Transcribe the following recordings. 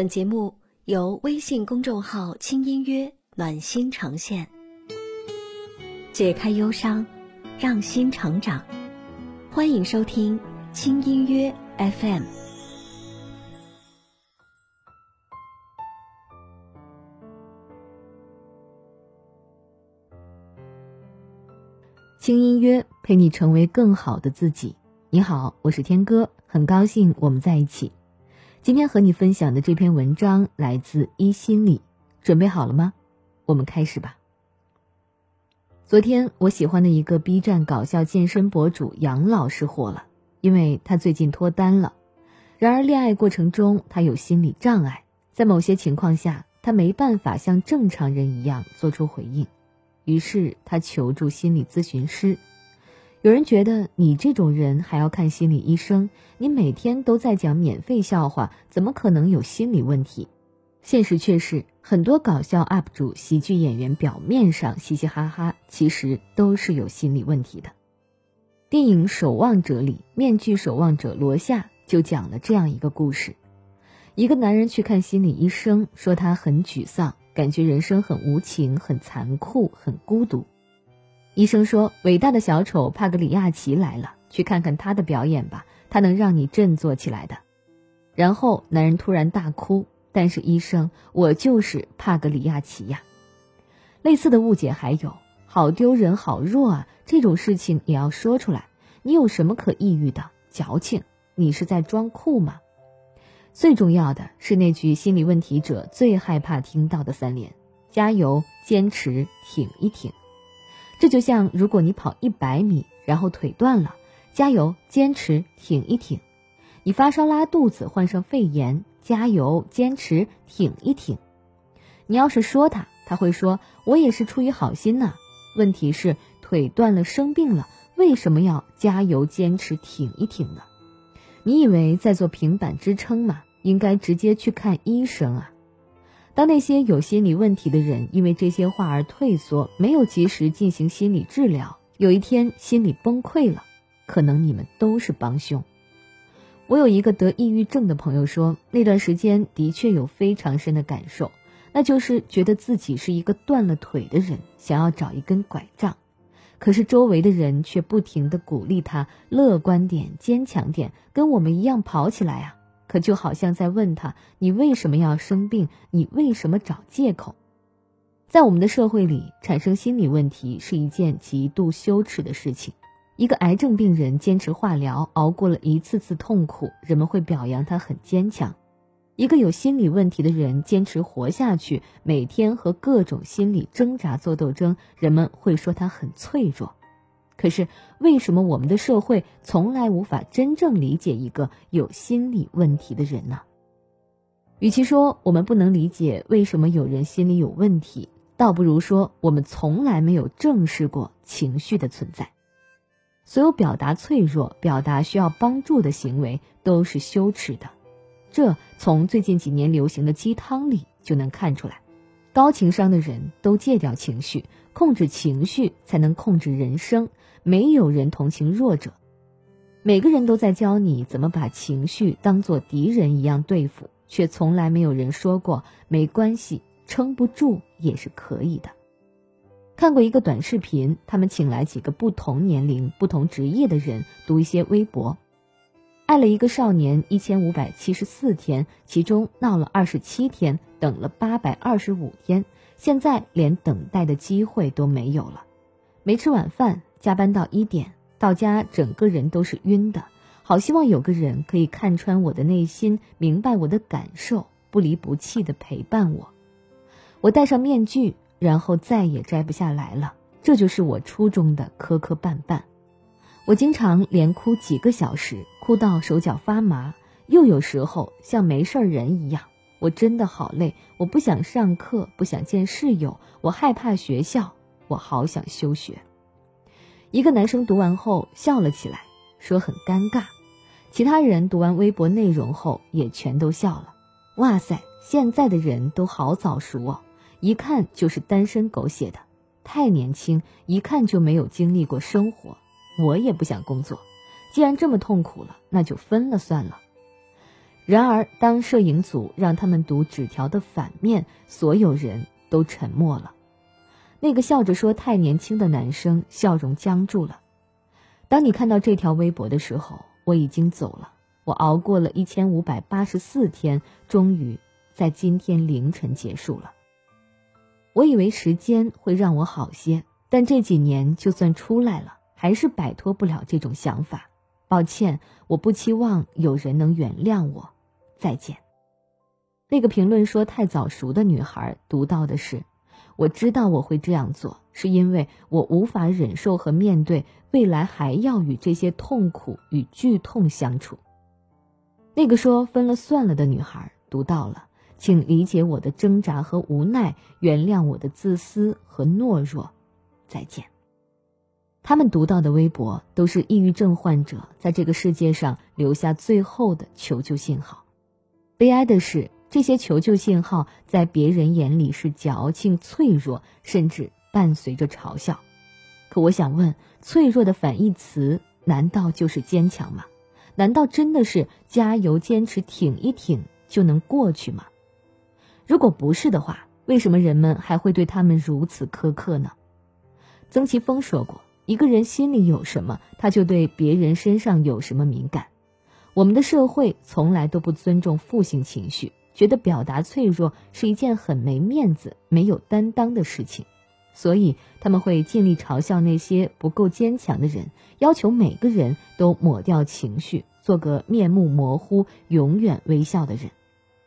本节目由微信公众号“轻音乐暖心呈现，解开忧伤，让心成长。欢迎收听轻音乐 FM。轻音乐陪你成为更好的自己。你好，我是天哥，很高兴我们在一起。今天和你分享的这篇文章来自一心理，准备好了吗？我们开始吧。昨天我喜欢的一个 B 站搞笑健身博主杨老师火了，因为他最近脱单了。然而恋爱过程中他有心理障碍，在某些情况下他没办法像正常人一样做出回应，于是他求助心理咨询师。有人觉得你这种人还要看心理医生？你每天都在讲免费笑话，怎么可能有心理问题？现实却是，很多搞笑 UP 主、喜剧演员表面上嘻嘻哈哈，其实都是有心理问题的。电影《守望者》里，面具守望者罗夏就讲了这样一个故事：一个男人去看心理医生，说他很沮丧，感觉人生很无情、很残酷、很孤独。医生说：“伟大的小丑帕格里亚奇来了，去看看他的表演吧，他能让你振作起来的。”然后男人突然大哭。但是医生，我就是帕格里亚奇呀。类似的误解还有，好丢人，好弱啊！这种事情也要说出来。你有什么可抑郁的？矫情！你是在装酷吗？最重要的是那句心理问题者最害怕听到的三连：加油，坚持，挺一挺。这就像，如果你跑一百米，然后腿断了，加油，坚持，挺一挺；你发烧拉肚子，患上肺炎，加油，坚持，挺一挺。你要是说他，他会说：“我也是出于好心呐。”问题是，腿断了，生病了，为什么要加油、坚持、挺一挺呢？你以为在做平板支撑吗？应该直接去看医生啊！当那些有心理问题的人因为这些话而退缩，没有及时进行心理治疗，有一天心理崩溃了，可能你们都是帮凶。我有一个得抑郁症的朋友说，那段时间的确有非常深的感受，那就是觉得自己是一个断了腿的人，想要找一根拐杖，可是周围的人却不停的鼓励他乐观点、坚强点，跟我们一样跑起来啊。可就好像在问他：“你为什么要生病？你为什么找借口？”在我们的社会里，产生心理问题是一件极度羞耻的事情。一个癌症病人坚持化疗，熬过了一次次痛苦，人们会表扬他很坚强；一个有心理问题的人坚持活下去，每天和各种心理挣扎做斗争，人们会说他很脆弱。可是，为什么我们的社会从来无法真正理解一个有心理问题的人呢？与其说我们不能理解为什么有人心里有问题，倒不如说我们从来没有正视过情绪的存在。所有表达脆弱、表达需要帮助的行为都是羞耻的，这从最近几年流行的鸡汤里就能看出来。高情商的人都戒掉情绪，控制情绪才能控制人生。没有人同情弱者，每个人都在教你怎么把情绪当做敌人一样对付，却从来没有人说过没关系，撑不住也是可以的。看过一个短视频，他们请来几个不同年龄、不同职业的人读一些微博。爱了一个少年一千五百七十四天，其中闹了二十七天，等了八百二十五天，现在连等待的机会都没有了，没吃晚饭。加班到一点，到家整个人都是晕的。好希望有个人可以看穿我的内心，明白我的感受，不离不弃的陪伴我。我戴上面具，然后再也摘不下来了。这就是我初中的磕磕绊绊。我经常连哭几个小时，哭到手脚发麻，又有时候像没事人一样。我真的好累，我不想上课，不想见室友，我害怕学校，我好想休学。一个男生读完后笑了起来，说很尴尬。其他人读完微博内容后也全都笑了。哇塞，现在的人都好早熟哦，一看就是单身狗写的，太年轻，一看就没有经历过生活。我也不想工作，既然这么痛苦了，那就分了算了。然而，当摄影组让他们读纸条的反面，所有人都沉默了。那个笑着说太年轻的男生笑容僵住了。当你看到这条微博的时候，我已经走了。我熬过了一千五百八十四天，终于在今天凌晨结束了。我以为时间会让我好些，但这几年就算出来了，还是摆脱不了这种想法。抱歉，我不期望有人能原谅我。再见。那个评论说太早熟的女孩读到的是：我知道我会这样做，是因为我无法忍受和面对未来还要与这些痛苦与剧痛相处。那个说分了算了的女孩读到了，请理解我的挣扎和无奈，原谅我的自私和懦弱。再见。他们读到的微博都是抑郁症患者在这个世界上留下最后的求救信号。悲哀的是，这些求救信号在别人眼里是矫情、脆弱，甚至伴随着嘲笑。可我想问，脆弱的反义词难道就是坚强吗？难道真的是加油、坚持、挺一挺就能过去吗？如果不是的话，为什么人们还会对他们如此苛刻呢？曾奇峰说过：“一个人心里有什么，他就对别人身上有什么敏感。”我们的社会从来都不尊重负性情绪，觉得表达脆弱是一件很没面子、没有担当的事情，所以他们会尽力嘲笑那些不够坚强的人，要求每个人都抹掉情绪，做个面目模糊、永远微笑的人。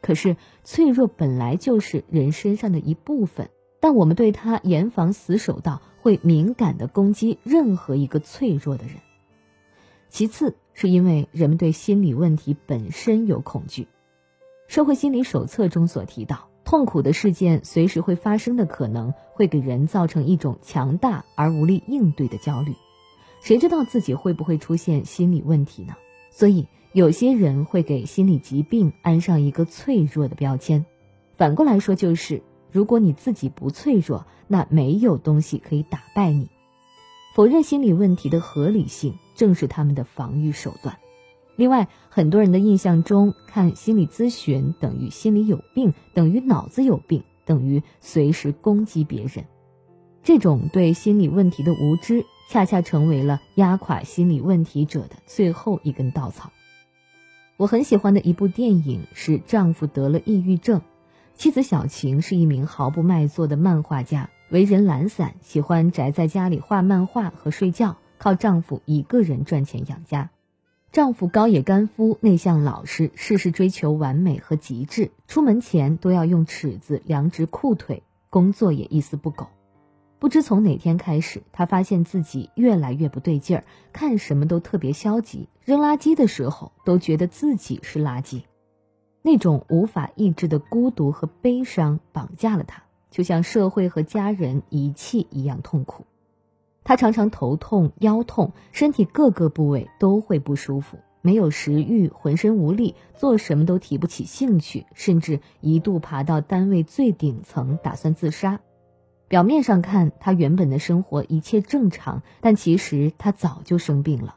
可是，脆弱本来就是人身上的一部分，但我们对他严防死守到会敏感地攻击任何一个脆弱的人。其次。是因为人们对心理问题本身有恐惧，《社会心理手册》中所提到，痛苦的事件随时会发生的可能，会给人造成一种强大而无力应对的焦虑。谁知道自己会不会出现心理问题呢？所以，有些人会给心理疾病安上一个脆弱的标签。反过来说，就是如果你自己不脆弱，那没有东西可以打败你。否认心理问题的合理性，正是他们的防御手段。另外，很多人的印象中，看心理咨询等于心里有病，等于脑子有病，等于随时攻击别人。这种对心理问题的无知，恰恰成为了压垮心理问题者的最后一根稻草。我很喜欢的一部电影是《丈夫得了抑郁症》，妻子小晴是一名毫不卖座的漫画家。为人懒散，喜欢宅在家里画漫画和睡觉，靠丈夫一个人赚钱养家。丈夫高野干夫内向老实，事事追求完美和极致，出门前都要用尺子量直裤腿，工作也一丝不苟。不知从哪天开始，他发现自己越来越不对劲儿，看什么都特别消极，扔垃圾的时候都觉得自己是垃圾。那种无法抑制的孤独和悲伤绑架了他。就像社会和家人遗弃一样痛苦，他常常头痛、腰痛，身体各个部位都会不舒服，没有食欲，浑身无力，做什么都提不起兴趣，甚至一度爬到单位最顶层打算自杀。表面上看，他原本的生活一切正常，但其实他早就生病了。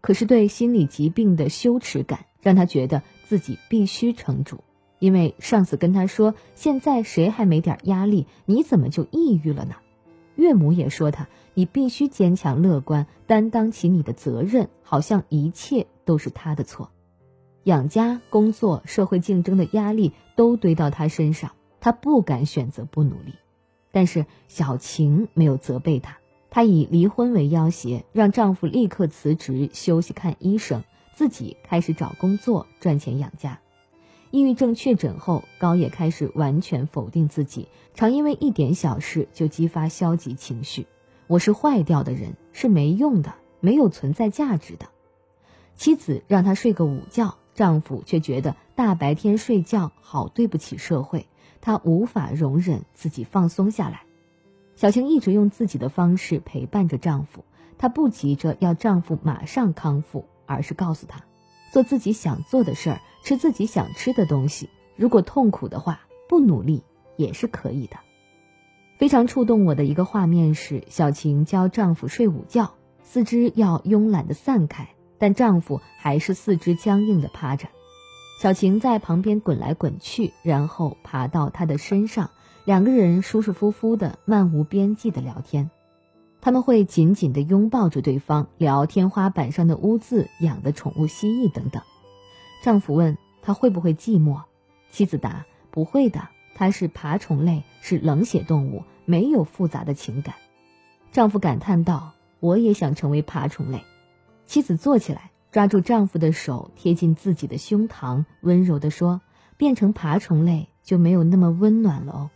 可是对心理疾病的羞耻感，让他觉得自己必须撑住。因为上司跟他说：“现在谁还没点压力？你怎么就抑郁了呢？”岳母也说他：“你必须坚强乐观，担当起你的责任，好像一切都是他的错。”养家、工作、社会竞争的压力都堆到他身上，他不敢选择不努力。但是小晴没有责备他，她以离婚为要挟，让丈夫立刻辞职休息看医生，自己开始找工作赚钱养家。抑郁症确诊后，高野开始完全否定自己，常因为一点小事就激发消极情绪。我是坏掉的人，是没用的，没有存在价值的。妻子让他睡个午觉，丈夫却觉得大白天睡觉好对不起社会，他无法容忍自己放松下来。小青一直用自己的方式陪伴着丈夫，她不急着要丈夫马上康复，而是告诉他。做自己想做的事儿，吃自己想吃的东西。如果痛苦的话，不努力也是可以的。非常触动我的一个画面是，小晴教丈夫睡午觉，四肢要慵懒的散开，但丈夫还是四肢僵硬的趴着。小晴在旁边滚来滚去，然后爬到他的身上，两个人舒舒服服的、漫无边际的聊天。他们会紧紧的拥抱着对方，聊天花板上的污渍、养的宠物蜥蜴等等。丈夫问他会不会寂寞，妻子答不会的，它是爬虫类，是冷血动物，没有复杂的情感。丈夫感叹道：“我也想成为爬虫类。”妻子坐起来。抓住丈夫的手，贴近自己的胸膛，温柔地说：“变成爬虫类就没有那么温暖了哦。”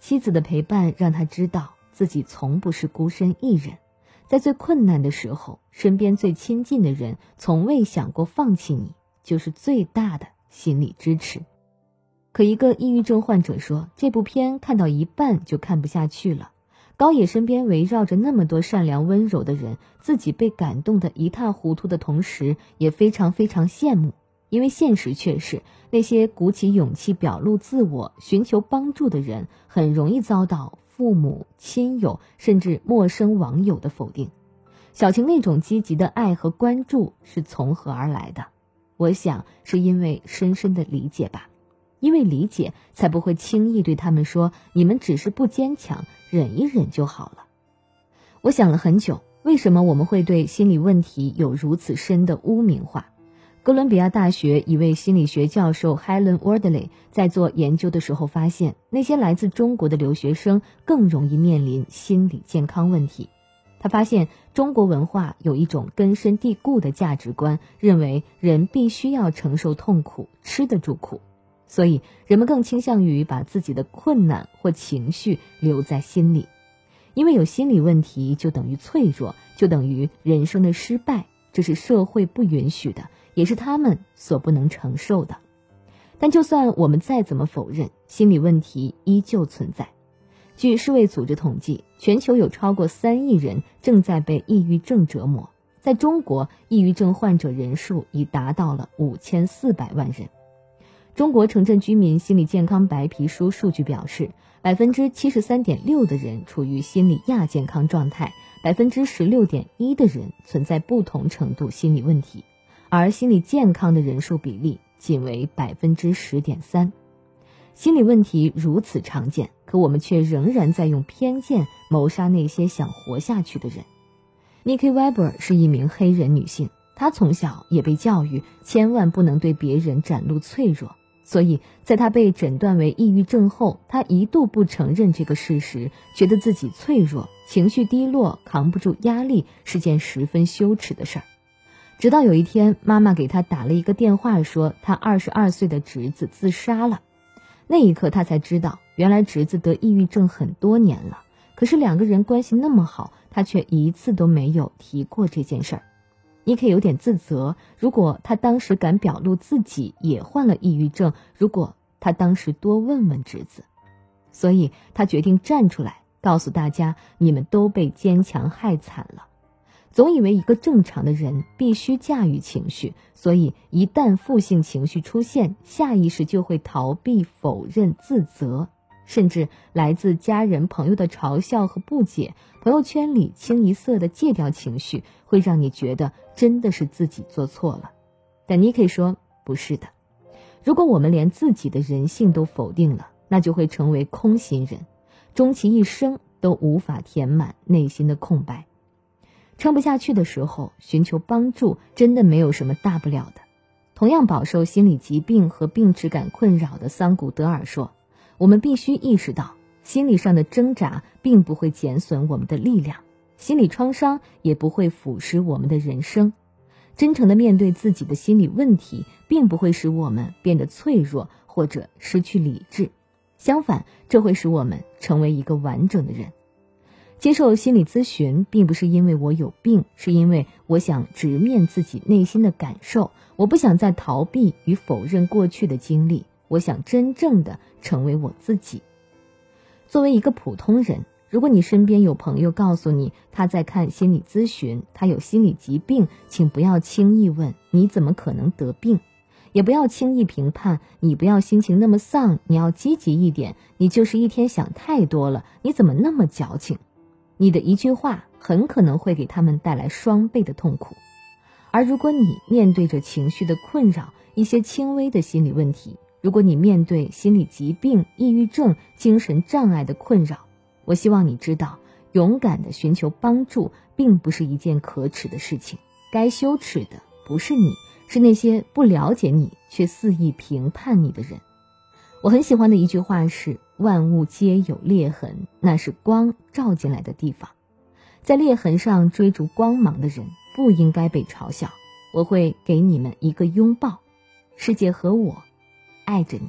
妻子的陪伴让他知道自己从不是孤身一人，在最困难的时候，身边最亲近的人从未想过放弃你，就是最大的心理支持。可一个抑郁症患者说：“这部片看到一半就看不下去了。”高野身边围绕着那么多善良温柔的人，自己被感动得一塌糊涂的同时，也非常非常羡慕，因为现实却是那些鼓起勇气表露自我、寻求帮助的人，很容易遭到父母、亲友甚至陌生网友的否定。小晴那种积极的爱和关注是从何而来的？我想是因为深深的理解吧。因为理解，才不会轻易对他们说：“你们只是不坚强，忍一忍就好了。”我想了很久，为什么我们会对心理问题有如此深的污名化？哥伦比亚大学一位心理学教授 Helen Wardley 在做研究的时候发现，那些来自中国的留学生更容易面临心理健康问题。他发现，中国文化有一种根深蒂固的价值观，认为人必须要承受痛苦，吃得住苦。所以，人们更倾向于把自己的困难或情绪留在心里，因为有心理问题就等于脆弱，就等于人生的失败，这是社会不允许的，也是他们所不能承受的。但就算我们再怎么否认，心理问题依旧存在。据世卫组织统计，全球有超过三亿人正在被抑郁症折磨，在中国，抑郁症患者人数已达到了五千四百万人。中国城镇居民心理健康白皮书数据表示，百分之七十三点六的人处于心理亚健康状态，百分之十六点一的人存在不同程度心理问题，而心理健康的人数比例仅为百分之十点三。心理问题如此常见，可我们却仍然在用偏见谋杀那些想活下去的人。Nikki Weber 是一名黑人女性，她从小也被教育千万不能对别人展露脆弱。所以，在她被诊断为抑郁症后，她一度不承认这个事实，觉得自己脆弱、情绪低落、扛不住压力是件十分羞耻的事儿。直到有一天，妈妈给他打了一个电话，说他二十二岁的侄子自杀了。那一刻，他才知道，原来侄子得抑郁症很多年了。可是两个人关系那么好，他却一次都没有提过这件事儿。你可以有点自责。如果他当时敢表露自己也患了抑郁症，如果他当时多问问侄子，所以他决定站出来告诉大家：你们都被坚强害惨了。总以为一个正常的人必须驾驭情绪，所以一旦负性情绪出现，下意识就会逃避、否认、自责。甚至来自家人朋友的嘲笑和不解，朋友圈里清一色的戒掉情绪，会让你觉得真的是自己做错了。但你可以说不是的。如果我们连自己的人性都否定了，那就会成为空心人，终其一生都无法填满内心的空白。撑不下去的时候，寻求帮助真的没有什么大不了的。同样饱受心理疾病和病耻感困扰的桑古德尔说。我们必须意识到，心理上的挣扎并不会减损我们的力量，心理创伤也不会腐蚀我们的人生。真诚的面对自己的心理问题，并不会使我们变得脆弱或者失去理智，相反，这会使我们成为一个完整的人。接受心理咨询，并不是因为我有病，是因为我想直面自己内心的感受，我不想再逃避与否认过去的经历。我想真正的成为我自己。作为一个普通人，如果你身边有朋友告诉你他在看心理咨询，他有心理疾病，请不要轻易问你怎么可能得病，也不要轻易评判你，不要心情那么丧，你要积极一点，你就是一天想太多了，你怎么那么矫情？你的一句话很可能会给他们带来双倍的痛苦。而如果你面对着情绪的困扰，一些轻微的心理问题。如果你面对心理疾病、抑郁症、精神障碍的困扰，我希望你知道，勇敢的寻求帮助并不是一件可耻的事情。该羞耻的不是你，是那些不了解你却肆意评判你的人。我很喜欢的一句话是：“万物皆有裂痕，那是光照进来的地方。”在裂痕上追逐光芒的人不应该被嘲笑。我会给你们一个拥抱，世界和我。爱着你，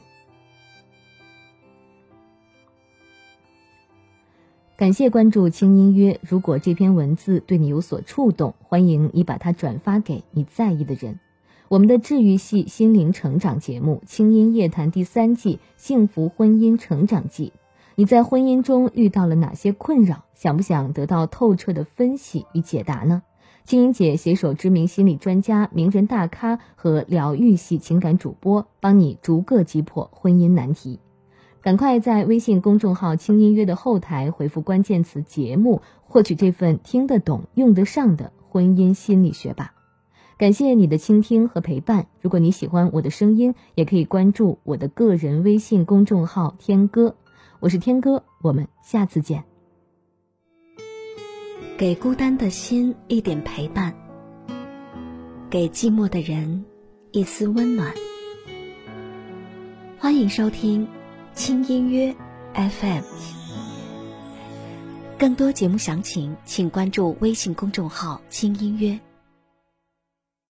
感谢关注轻音乐。如果这篇文字对你有所触动，欢迎你把它转发给你在意的人。我们的治愈系心灵成长节目《轻音夜谈》第三季《幸福婚姻成长记》，你在婚姻中遇到了哪些困扰？想不想得到透彻的分析与解答呢？清音姐携手知名心理专家、名人大咖和疗愈系情感主播，帮你逐个击破婚姻难题。赶快在微信公众号“轻音约”的后台回复关键词“节目”，获取这份听得懂、用得上的婚姻心理学吧。感谢你的倾听和陪伴。如果你喜欢我的声音，也可以关注我的个人微信公众号“天歌”，我是天歌，我们下次见。给孤单的心一点陪伴，给寂寞的人一丝温暖。欢迎收听轻音乐 FM，更多节目详情请关注微信公众号“轻音乐”。